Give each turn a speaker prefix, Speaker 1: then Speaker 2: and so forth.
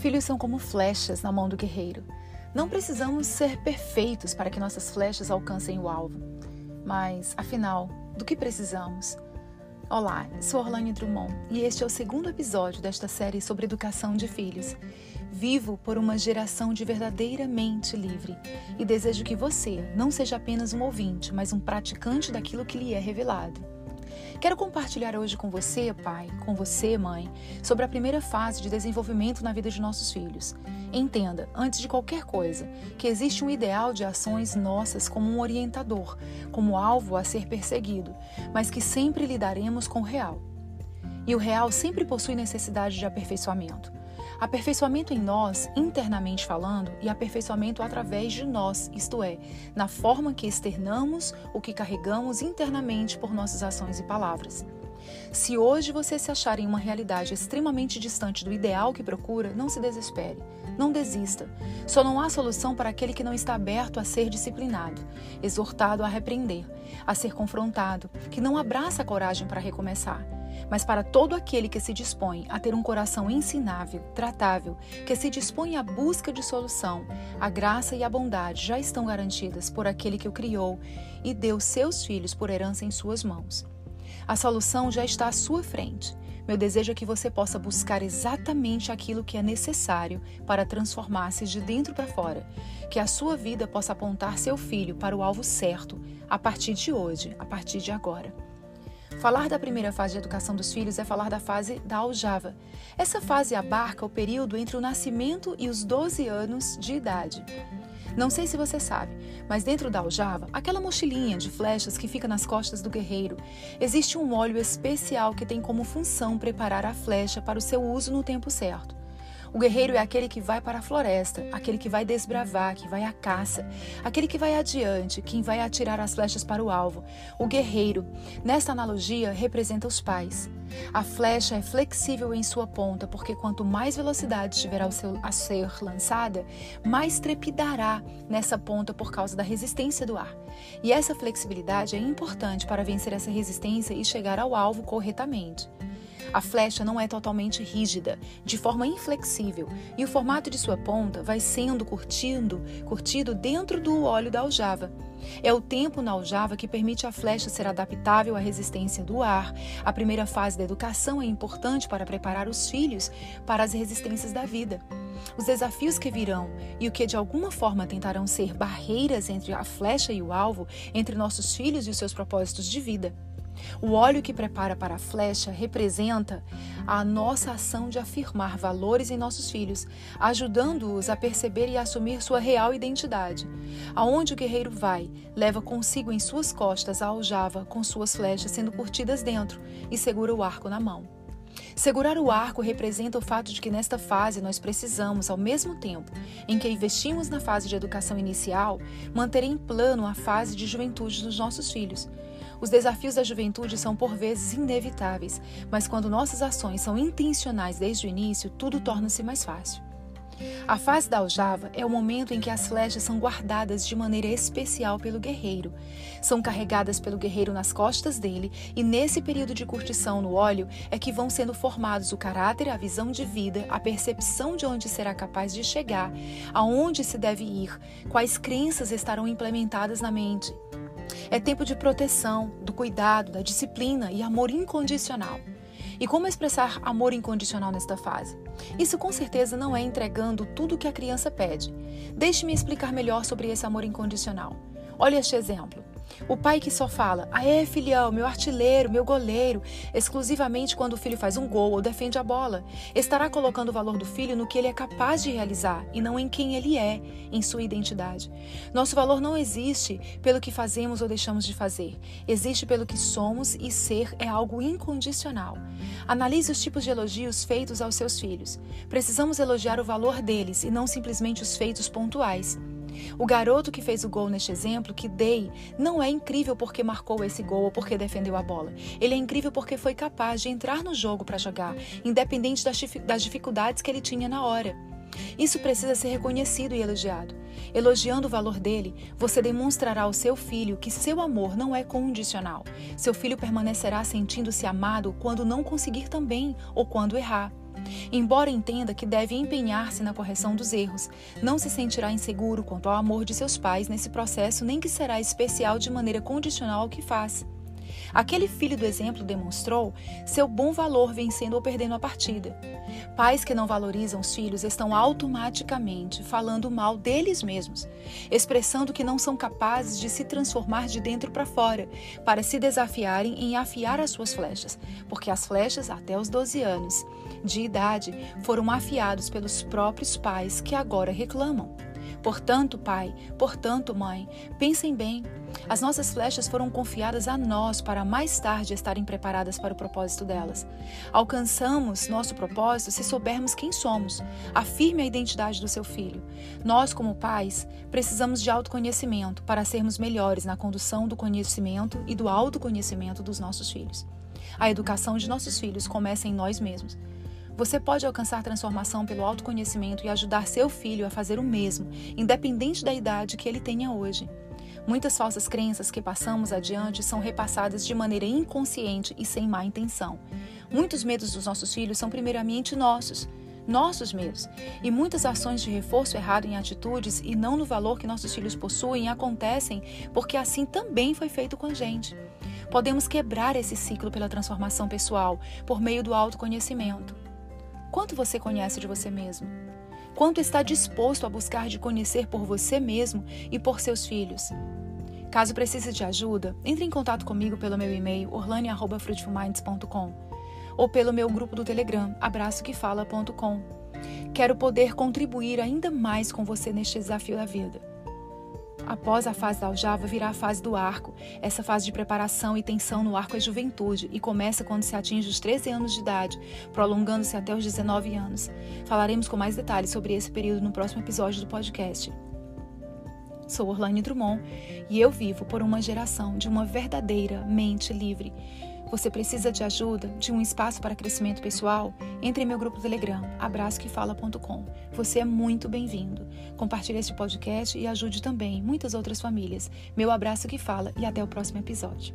Speaker 1: Filhos são como flechas na mão do guerreiro. Não precisamos ser perfeitos para que nossas flechas alcancem o alvo. Mas, afinal, do que precisamos? Olá, sou Orlane Drummond e este é o segundo episódio desta série sobre educação de filhos. Vivo por uma geração de verdadeiramente livre e desejo que você não seja apenas um ouvinte, mas um praticante daquilo que lhe é revelado. Quero compartilhar hoje com você, pai, com você, mãe, sobre a primeira fase de desenvolvimento na vida de nossos filhos. Entenda, antes de qualquer coisa, que existe um ideal de ações nossas como um orientador, como alvo a ser perseguido, mas que sempre lidaremos com o real. E o real sempre possui necessidade de aperfeiçoamento. Aperfeiçoamento em nós, internamente falando, e aperfeiçoamento através de nós, isto é, na forma que externamos o que carregamos internamente por nossas ações e palavras. Se hoje você se achar em uma realidade extremamente distante do ideal que procura, não se desespere, não desista. Só não há solução para aquele que não está aberto a ser disciplinado, exortado a repreender, a ser confrontado, que não abraça a coragem para recomeçar mas para todo aquele que se dispõe a ter um coração ensinável, tratável, que se dispõe à busca de solução, a graça e a bondade já estão garantidas por aquele que o criou e deu seus filhos por herança em suas mãos. A solução já está à sua frente. Meu desejo é que você possa buscar exatamente aquilo que é necessário para transformar-se de dentro para fora, que a sua vida possa apontar seu filho para o alvo certo a partir de hoje, a partir de agora. Falar da primeira fase de educação dos filhos é falar da fase da aljava. Essa fase abarca o período entre o nascimento e os 12 anos de idade. Não sei se você sabe, mas dentro da aljava, aquela mochilinha de flechas que fica nas costas do guerreiro, existe um óleo especial que tem como função preparar a flecha para o seu uso no tempo certo. O guerreiro é aquele que vai para a floresta, aquele que vai desbravar, que vai à caça, aquele que vai adiante, quem vai atirar as flechas para o alvo. O guerreiro, nesta analogia, representa os pais. A flecha é flexível em sua ponta, porque quanto mais velocidade tiver ao seu, a ser lançada, mais trepidará nessa ponta por causa da resistência do ar. E essa flexibilidade é importante para vencer essa resistência e chegar ao alvo corretamente. A flecha não é totalmente rígida, de forma inflexível, e o formato de sua ponta vai sendo curtindo, curtido dentro do óleo da aljava. É o tempo na aljava que permite à flecha ser adaptável à resistência do ar. A primeira fase da educação é importante para preparar os filhos para as resistências da vida. Os desafios que virão e o que de alguma forma tentarão ser barreiras entre a flecha e o alvo, entre nossos filhos e os seus propósitos de vida. O óleo que prepara para a flecha representa a nossa ação de afirmar valores em nossos filhos, ajudando-os a perceber e assumir sua real identidade. Aonde o guerreiro vai, leva consigo em suas costas a aljava com suas flechas sendo curtidas dentro e segura o arco na mão. Segurar o arco representa o fato de que nesta fase nós precisamos, ao mesmo tempo em que investimos na fase de educação inicial, manter em plano a fase de juventude dos nossos filhos. Os desafios da juventude são por vezes inevitáveis, mas quando nossas ações são intencionais desde o início, tudo torna-se mais fácil. A fase da aljava é o momento em que as flechas são guardadas de maneira especial pelo guerreiro. São carregadas pelo guerreiro nas costas dele, e nesse período de curtição no óleo é que vão sendo formados o caráter, a visão de vida, a percepção de onde será capaz de chegar, aonde se deve ir, quais crenças estarão implementadas na mente. É tempo de proteção, do cuidado, da disciplina e amor incondicional. E como expressar amor incondicional nesta fase? Isso com certeza não é entregando tudo o que a criança pede. Deixe-me explicar melhor sobre esse amor incondicional. Olha este exemplo. O pai que só fala, aê filhão, meu artilheiro, meu goleiro, exclusivamente quando o filho faz um gol ou defende a bola, estará colocando o valor do filho no que ele é capaz de realizar e não em quem ele é, em sua identidade. Nosso valor não existe pelo que fazemos ou deixamos de fazer, existe pelo que somos e ser é algo incondicional. Analise os tipos de elogios feitos aos seus filhos. Precisamos elogiar o valor deles e não simplesmente os feitos pontuais. O garoto que fez o gol neste exemplo, que dei, não é incrível porque marcou esse gol ou porque defendeu a bola. Ele é incrível porque foi capaz de entrar no jogo para jogar, independente das dificuldades que ele tinha na hora. Isso precisa ser reconhecido e elogiado. Elogiando o valor dele, você demonstrará ao seu filho que seu amor não é condicional. Seu filho permanecerá sentindo-se amado quando não conseguir também ou quando errar. Embora entenda que deve empenhar-se na correção dos erros, não se sentirá inseguro quanto ao amor de seus pais nesse processo, nem que será especial de maneira condicional ao que faz. Aquele filho do exemplo demonstrou seu bom valor vencendo ou perdendo a partida. Pais que não valorizam os filhos estão automaticamente falando mal deles mesmos, expressando que não são capazes de se transformar de dentro para fora, para se desafiarem em afiar as suas flechas, porque as flechas, até os 12 anos de idade, foram afiados pelos próprios pais que agora reclamam. Portanto, pai, portanto, mãe, pensem bem. As nossas flechas foram confiadas a nós para mais tarde estarem preparadas para o propósito delas. Alcançamos nosso propósito se soubermos quem somos. Afirme a identidade do seu filho. Nós, como pais, precisamos de autoconhecimento para sermos melhores na condução do conhecimento e do autoconhecimento dos nossos filhos. A educação de nossos filhos começa em nós mesmos. Você pode alcançar transformação pelo autoconhecimento e ajudar seu filho a fazer o mesmo, independente da idade que ele tenha hoje. Muitas falsas crenças que passamos adiante são repassadas de maneira inconsciente e sem má intenção. Muitos medos dos nossos filhos são primeiramente nossos, nossos medos. E muitas ações de reforço errado em atitudes e não no valor que nossos filhos possuem acontecem porque assim também foi feito com a gente. Podemos quebrar esse ciclo pela transformação pessoal, por meio do autoconhecimento. Quanto você conhece de você mesmo? Quanto está disposto a buscar de conhecer por você mesmo e por seus filhos? Caso precise de ajuda, entre em contato comigo pelo meu e-mail orlane@fruitfulminds.com ou pelo meu grupo do Telegram abraçoquefala.com. Quero poder contribuir ainda mais com você neste desafio da vida. Após a fase da aljava virá a fase do arco. Essa fase de preparação e tensão no arco é juventude e começa quando se atinge os 13 anos de idade, prolongando-se até os 19 anos. Falaremos com mais detalhes sobre esse período no próximo episódio do podcast. Sou Orlane Drummond e eu vivo por uma geração de uma verdadeira mente livre. Você precisa de ajuda, de um espaço para crescimento pessoal? Entre em meu grupo Telegram, abraçoquefala.com. Você é muito bem-vindo. Compartilhe este podcast e ajude também muitas outras famílias. Meu abraço que fala e até o próximo episódio.